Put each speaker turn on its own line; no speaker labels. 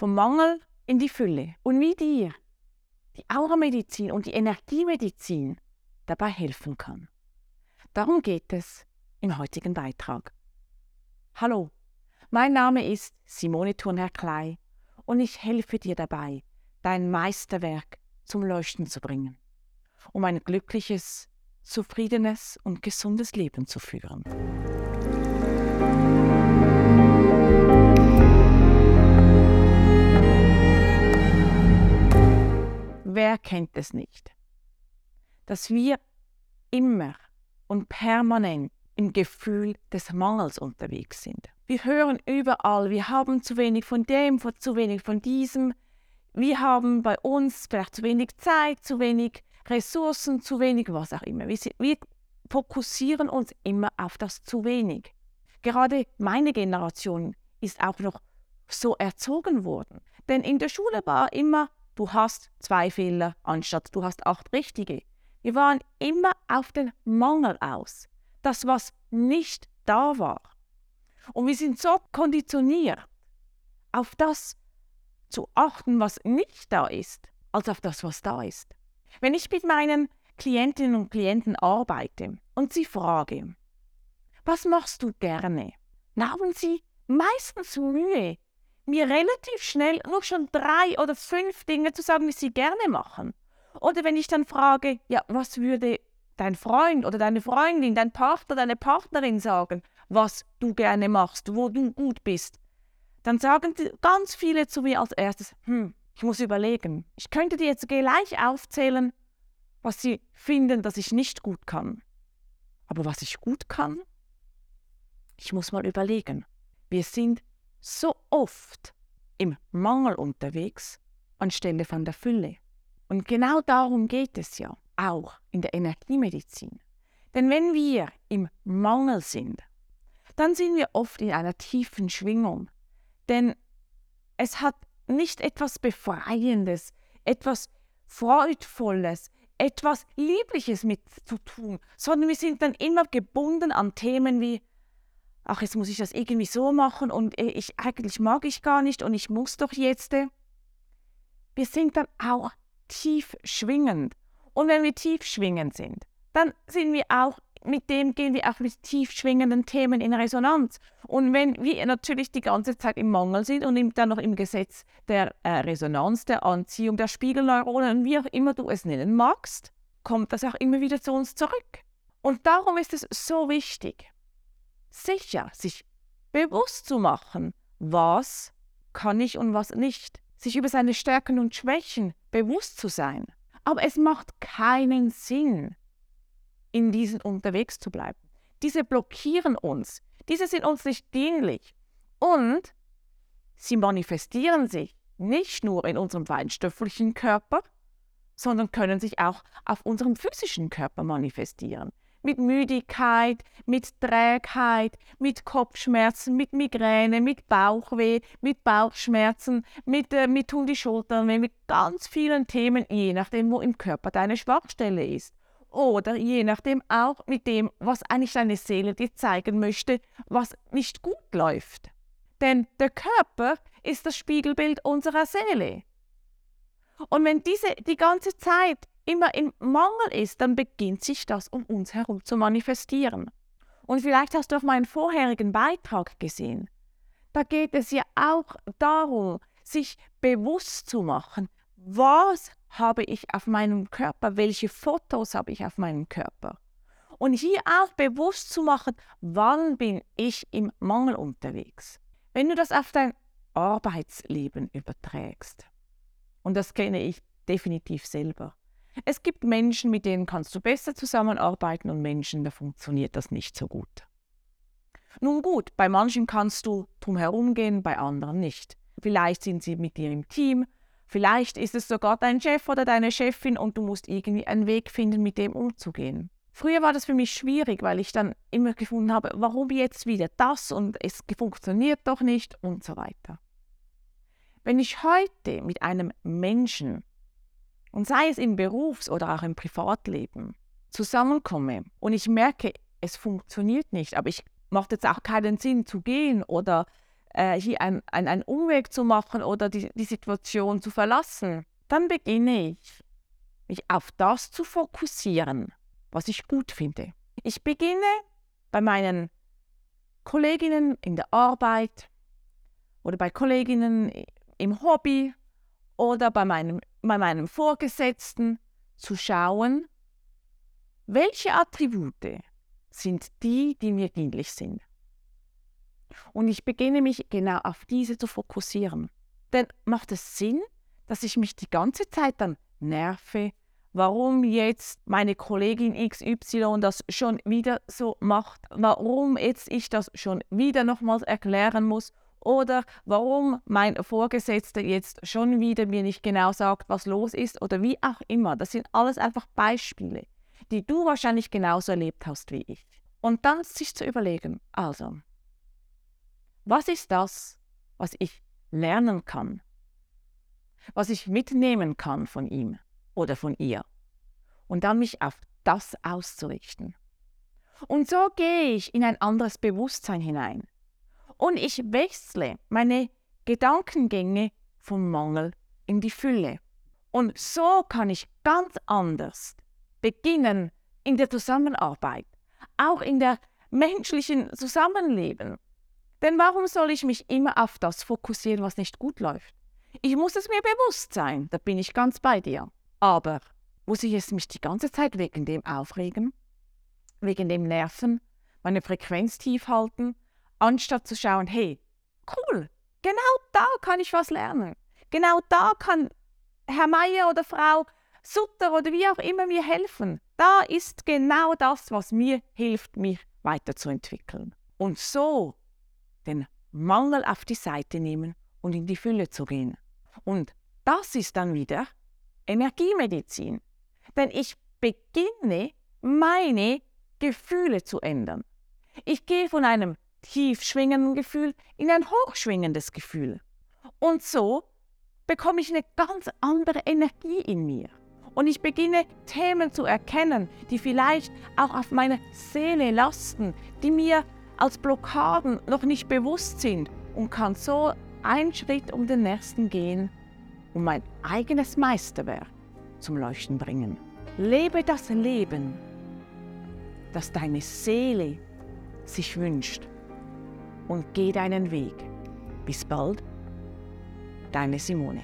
vom Mangel in die Fülle und wie dir die Auramedizin und die Energiemedizin dabei helfen kann. Darum geht es im heutigen Beitrag. Hallo, mein Name ist Simone Thurnherr-Klei und ich helfe dir dabei, dein Meisterwerk zum Leuchten zu bringen, um ein glückliches, zufriedenes und gesundes Leben zu führen. Wer kennt es nicht? Dass wir immer und permanent im Gefühl des Mangels unterwegs sind. Wir hören überall, wir haben zu wenig von dem, zu wenig von diesem. Wir haben bei uns vielleicht zu wenig Zeit, zu wenig Ressourcen, zu wenig was auch immer. Wir, wir fokussieren uns immer auf das zu wenig. Gerade meine Generation ist auch noch so erzogen worden. Denn in der Schule war immer, du hast zwei Fehler anstatt du hast acht richtige. Wir waren immer auf den Mangel aus. Das, was nicht da war. Und wir sind so konditioniert, auf das zu achten, was nicht da ist, als auf das, was da ist. Wenn ich mit meinen Klientinnen und Klienten arbeite und sie frage, was machst du gerne? Haben sie meistens Mühe, mir relativ schnell nur schon drei oder fünf Dinge zu sagen, die sie gerne machen. Oder wenn ich dann frage, ja, was würde dein Freund oder deine Freundin, dein Partner, deine Partnerin sagen, was du gerne machst, wo du gut bist, dann sagen ganz viele zu mir als erstes, hm, ich muss überlegen. Ich könnte dir jetzt gleich aufzählen, was sie finden, dass ich nicht gut kann. Aber was ich gut kann, ich muss mal überlegen. Wir sind so oft im Mangel unterwegs anstelle von der Fülle. Und genau darum geht es ja auch in der Energiemedizin. Denn wenn wir im Mangel sind, dann sind wir oft in einer tiefen Schwingung. Denn es hat nicht etwas Befreiendes, etwas Freudvolles, etwas Liebliches mit zu tun, sondern wir sind dann immer gebunden an Themen wie, ach, jetzt muss ich das irgendwie so machen und äh, ich eigentlich mag ich gar nicht und ich muss doch jetzt. Wir sind dann auch tief schwingend. Und wenn wir tief schwingend sind, dann sind wir auch mit dem gehen wir auch mit tief schwingenden Themen in Resonanz. Und wenn wir natürlich die ganze Zeit im Mangel sind und dann noch im Gesetz der äh, Resonanz, der Anziehung, der Spiegelneuronen, wie auch immer du es nennen magst, kommt das auch immer wieder zu uns zurück. Und darum ist es so wichtig, sicher sich bewusst zu machen, was kann ich und was nicht. Sich über seine Stärken und Schwächen bewusst zu sein. Aber es macht keinen Sinn, in diesen unterwegs zu bleiben. Diese blockieren uns. Diese sind uns nicht dienlich. Und sie manifestieren sich nicht nur in unserem feinstofflichen Körper, sondern können sich auch auf unserem physischen Körper manifestieren. Mit Müdigkeit, mit Trägheit, mit Kopfschmerzen, mit Migräne, mit Bauchweh, mit Bauchschmerzen, mit, äh, mit tun die Schultern weh, mit ganz vielen Themen, je nachdem, wo im Körper deine Schwachstelle ist oder je nachdem auch mit dem, was eigentlich deine Seele dir zeigen möchte, was nicht gut läuft. Denn der Körper ist das Spiegelbild unserer Seele. Und wenn diese die ganze Zeit immer im Mangel ist, dann beginnt sich das um uns herum zu manifestieren. Und vielleicht hast du auf meinen vorherigen Beitrag gesehen. Da geht es ja auch darum, sich bewusst zu machen, was habe ich auf meinem Körper, welche Fotos habe ich auf meinem Körper. Und hier auch bewusst zu machen, wann bin ich im Mangel unterwegs. Wenn du das auf dein Arbeitsleben überträgst, und das kenne ich definitiv selber. Es gibt Menschen, mit denen kannst du besser zusammenarbeiten und Menschen, da funktioniert das nicht so gut. Nun gut, bei manchen kannst du drum herum gehen, bei anderen nicht. Vielleicht sind sie mit dir im Team, Vielleicht ist es sogar dein Chef oder deine Chefin und du musst irgendwie einen Weg finden, mit dem umzugehen. Früher war das für mich schwierig, weil ich dann immer gefunden habe, warum jetzt wieder das und es funktioniert doch nicht und so weiter. Wenn ich heute mit einem Menschen, und sei es im Berufs- oder auch im Privatleben, zusammenkomme. Und ich merke, es funktioniert nicht, aber ich macht jetzt auch keinen Sinn zu gehen oder äh, hier einen ein Umweg zu machen oder die, die Situation zu verlassen, dann beginne ich, mich auf das zu fokussieren, was ich gut finde. Ich beginne bei meinen Kolleginnen in der Arbeit oder bei Kolleginnen im Hobby oder bei meinem, bei meinem Vorgesetzten zu schauen, welche Attribute sind die, die mir dienlich sind. Und ich beginne mich genau auf diese zu fokussieren. Denn macht es Sinn, dass ich mich die ganze Zeit dann nerve, warum jetzt meine Kollegin XY das schon wieder so macht, warum jetzt ich das schon wieder nochmals erklären muss oder warum mein Vorgesetzter jetzt schon wieder mir nicht genau sagt, was los ist oder wie auch immer. Das sind alles einfach Beispiele, die du wahrscheinlich genauso erlebt hast wie ich. Und dann sich zu überlegen, also, was ist das, was ich lernen kann? Was ich mitnehmen kann von ihm oder von ihr? Und dann mich auf das auszurichten. Und so gehe ich in ein anderes Bewusstsein hinein. Und ich wechsle meine Gedankengänge vom Mangel in die Fülle. Und so kann ich ganz anders beginnen in der Zusammenarbeit, auch in der menschlichen Zusammenleben. Denn warum soll ich mich immer auf das fokussieren, was nicht gut läuft? Ich muss es mir bewusst sein, da bin ich ganz bei dir. Aber muss ich es mich die ganze Zeit wegen dem aufregen, wegen dem Nerven, meine Frequenz tief halten, anstatt zu schauen, hey, cool, genau da kann ich was lernen. Genau da kann Herr Meier oder Frau Sutter oder wie auch immer mir helfen. Da ist genau das, was mir hilft, mich weiterzuentwickeln. Und so den Mangel auf die Seite nehmen und in die Fülle zu gehen. Und das ist dann wieder Energiemedizin. Denn ich beginne, meine Gefühle zu ändern. Ich gehe von einem tief schwingenden Gefühl in ein hochschwingendes Gefühl. Und so bekomme ich eine ganz andere Energie in mir. Und ich beginne Themen zu erkennen, die vielleicht auch auf meiner Seele lasten, die mir als Blockaden noch nicht bewusst sind und kann so einen Schritt um den nächsten gehen und mein eigenes Meisterwerk zum Leuchten bringen. Lebe das Leben, das deine Seele sich wünscht und geh deinen Weg. Bis bald, deine Simone.